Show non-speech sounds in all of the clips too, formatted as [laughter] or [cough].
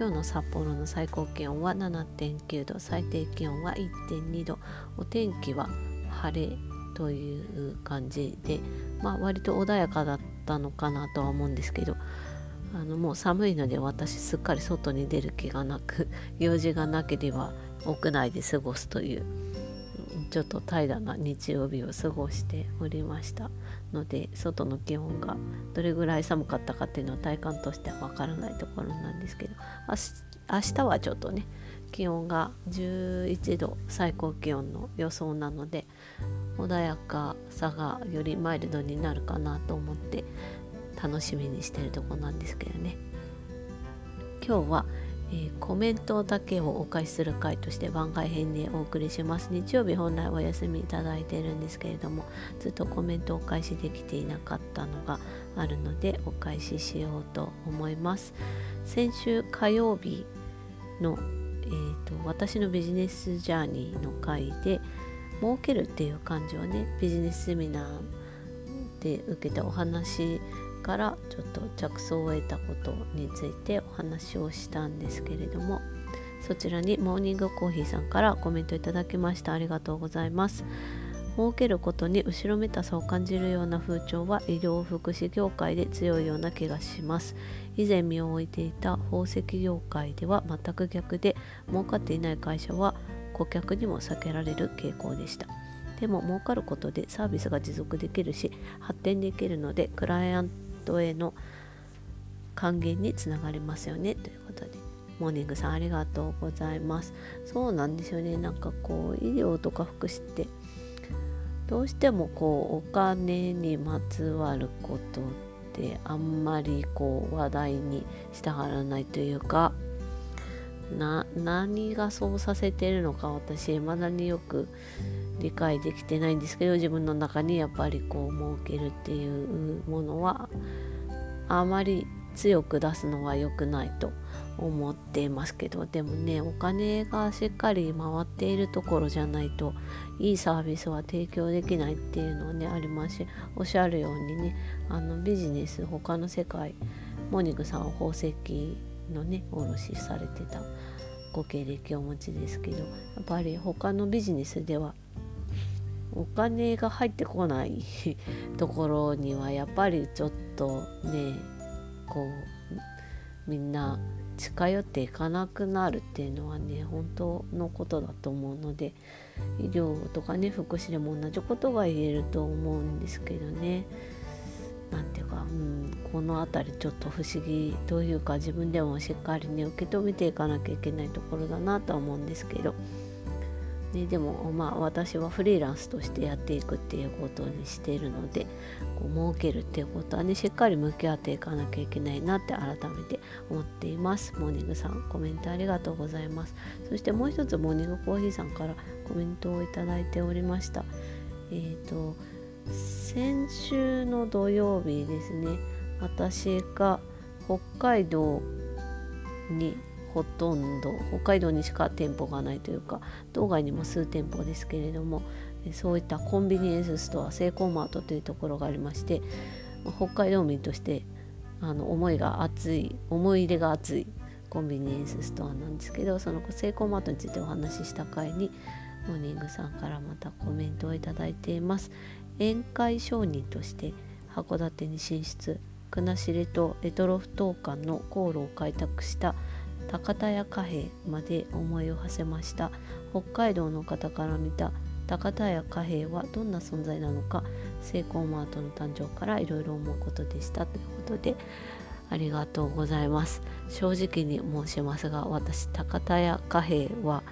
今日の札幌の最高気温は7.9度最低気温は1.2度。お天気は晴れという感じで、まあ、割と穏やかだったのかなとは思うんですけどあのもう寒いので私すっかり外に出る気がなく用事がなければ屋内で過ごすというちょっと怠惰な日曜日を過ごしておりましたので外の気温がどれぐらい寒かったかっていうのは体感としてはわからないところなんですけど明日はちょっとね気温が11度最高気温の予想なので穏やかさがよりマイルドになるかなと思って楽しみにしてるとこなんですけどね。今日はえー、コメントだけをお返しする回として番外編でお送りします。日曜日本来お休みいただいてるんですけれどもずっとコメントをお返しできていなかったのがあるのでお返ししようと思います。先週火曜日の、えーと、私のビジネスジャーニーの回で儲けるっていう漢字をねビジネスセミナーで受けたお話からちょっと着想を得たことについてお話をしたんですけれどもそちらにモーニングコーヒーさんからコメントいただきました。ありがとうございます。儲けることに後ろめたさを感じるような風潮は医療福祉業界で強いような気がします。以前身を置いていた宝石業界では全く逆で儲かっていない会社は顧客にも避けられる傾向でした。でも儲かることでサービスが持続できるし発展できるのでクライアントへの還元につながりますよね。ということでモーニングさんありがとうございます。そうなんですよね。なんかこう医療とか福祉ってどうしてもこうお金にまつわることってあんまりこう話題にしたがらないというかな何がそうさせてるのか私未だによく理解できてないんですけど自分の中にやっぱりこう儲けるっていうものはあまり強く出すのは良くないと思っていますけどでもねお金がしっかり回っているところじゃないといいサービスは提供できないっていうのはねありますしおっしゃるようにねあのビジネス他の世界モニグさんは宝石のね卸されてたご経歴をお持ちですけどやっぱり他のビジネスではお金が入ってこない [laughs] ところにはやっぱりちょっとねこうみんな近寄っていかなくなるっていうのはね本当のことだと思うので医療とかね福祉でも同じことが言えると思うんですけどね何ていうか、うん、この辺りちょっと不思議というか自分でもしっかりね受け止めていかなきゃいけないところだなとは思うんですけど。ね、でもまあ私はフリーランスとしてやっていくっていうことにしているのでこう儲けるっていうことはねしっかり向き合っていかなきゃいけないなって改めて思っています。モーニングさんコメントありがとうございます。そしてもう一つモーニングコーヒーさんからコメントをいただいておりました。えっ、ー、と先週の土曜日ですね私が北海道にほとんど北海道にしか店舗がないというか道外にも数店舗ですけれどもそういったコンビニエンスストアセイコーマートというところがありまして北海道民としてあの思いが熱い思い入れが熱いコンビニエンスストアなんですけどそのセイコーマートについてお話しした回にモーニングさんからまたコメントをいただいています。宴会商人として函館に進出国後とレトロ不等間の航路を開拓した高田屋貨幣まで思いを馳せました。北海道の方から見た高田屋貨幣はどんな存在なのかセイコーマートの誕生からいろいろ思うことでした。ということでありがとうございます。正直に申しますが私高田屋貨幣は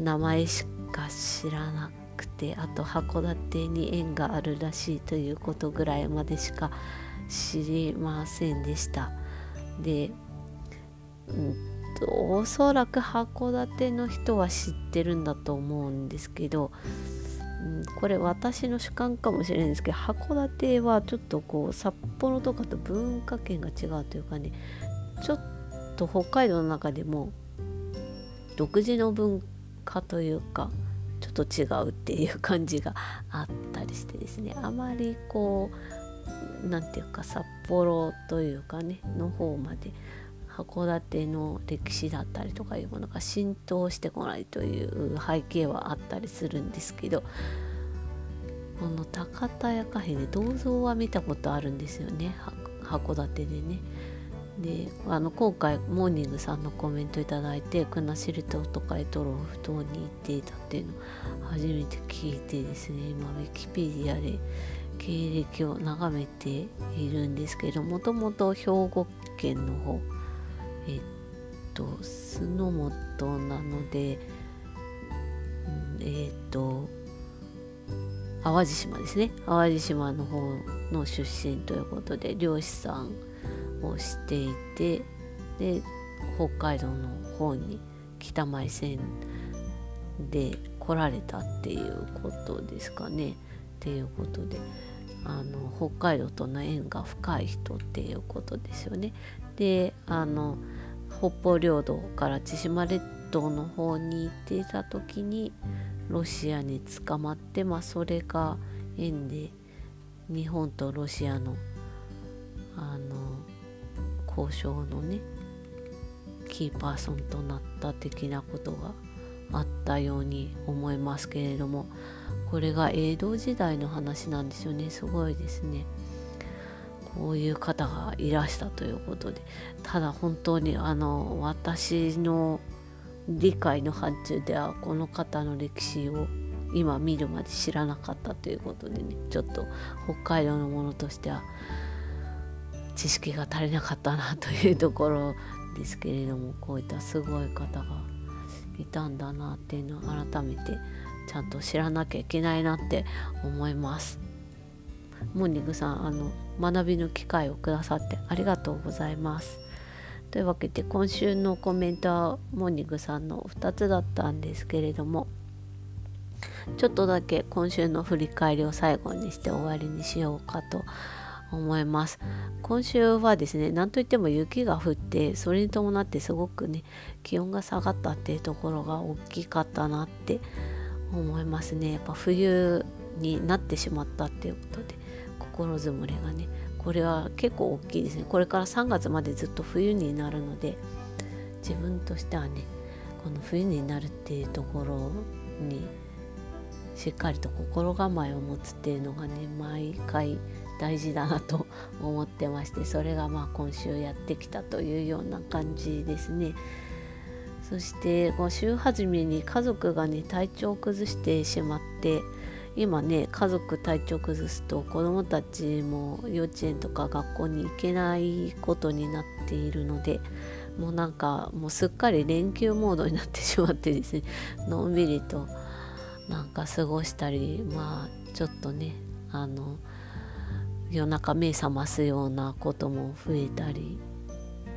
名前しか知らなくてあと函館に縁があるらしいということぐらいまでしか知りませんでした。で、うんおそらく函館の人は知ってるんだと思うんですけど、うん、これ私の主観かもしれないんですけど函館はちょっとこう札幌とかと文化圏が違うというかねちょっと北海道の中でも独自の文化というかちょっと違うっていう感じがあったりしてですねあまりこう何て言うか札幌というかねの方まで函館の歴史だったりとかいうものが浸透してこないという背景はあったりするんですけどこの高田屋カフェで銅像は見たことあるんですよね函館でね。であの今回モーニングさんのコメントいいて国後島とかエトロフ島に行っていたっていうの初めて聞いてですね今ウィキペディアで経歴を眺めているんですけどもともと兵庫県の方えっと酢の素なので、えっと淡路島ですね。淡路島の方の出身ということで漁師さんをしていてで北海道の方に北前線で来られたっていうことですかね。っていうことで。あの北海道との縁が深い人っていうことですよね。であの北方領土から千島列島の方に行っていた時にロシアに捕まって、まあ、それが縁で日本とロシアのあの交渉のねキーパーソンとなった的なことがあったように思いますけれどもこれが江戸時代の話なんですよね。すごいですね。こういう方がいらしたということで。ただ本当にあの私の理解の範疇ではこの方の歴史を今見るまで知らなかったということでね。ちょっと北海道のものとしては知識が足りなかったなというところですけれどもこういったすごい方がいたんだなっていうのを改めてちゃんと知らなきゃいけないなって思います。モーニングさんあの学びの機会をくださってありがとうございます。というわけで今週のコメントはモーニングさんの2つだったんですけれどもちょっとだけ今週の振り返りを最後にして終わりにしようかと思います。今週はですね何といっても雪が降ってそれに伴ってすごくね気温が下がったっていうところが大きかったなって思いますね。やっぱ冬になってしまったっていうことで心づもりがねこれは結構大きいですね。これから3月までずっと冬になるので自分としてはねこの冬になるっていうところにしっかりと心構えを持つっていうのがね毎回大事だなと思ってましてそれがまあ今週やってきたというような感じですね。そしてこう週初めに家族がね体調を崩してしまって今ね家族体調崩すと子どもたちも幼稚園とか学校に行けないことになっているのでもうなんかもうすっかり連休モードになってしまってですね [laughs] のんびりとなんか過ごしたりまあちょっとねあの夜中目覚ますようなことも増えたり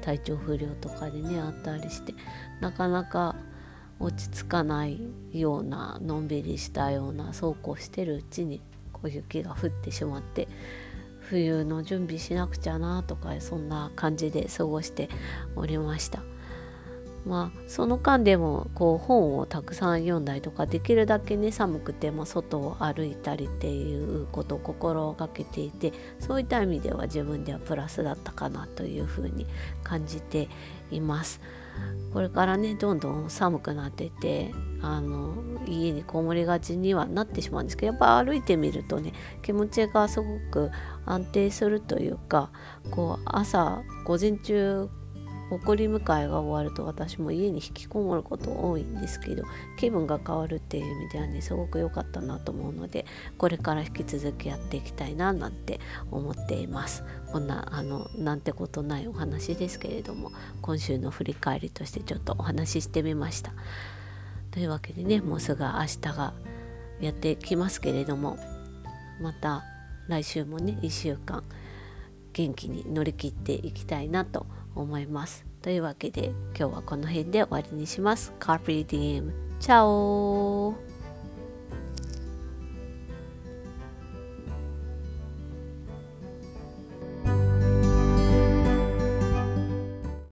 体調不良とかでねあったりしてなかなか落ち着かないようなのんびりしたようなそうこうしてるうちにこう雪が降ってしまって冬の準備しなくちゃなとかそんな感じで過ごしておりました。まあその間でもこう本をたくさん読んだりとかできるだけね寒くても外を歩いたりっていうことを心がけていてそういった意味では自分ではプラスだったかなというふうに感じています。これからねどんどん寒くなっててあの家にこもりがちにはなってしまうんですけどやっぱ歩いてみるとね気持ちがすごく安定するというかこう朝午前中送り迎えが終わると私も家に引きこもること多いんですけど気分が変わるっていう意味ではねすごく良かったなと思うのでこれから引き続きやっていきたいななんて思っています。こんなあのなんてことないお話ですけれども今週の振り返りとしてちょっとお話ししてみました。というわけでねもうすぐ明日がやってきますけれどもまた来週もね1週間元気に乗り切っていきたいなと思います思いますというわけで今日はこの辺で終わりにします。カープリディーム。チャオ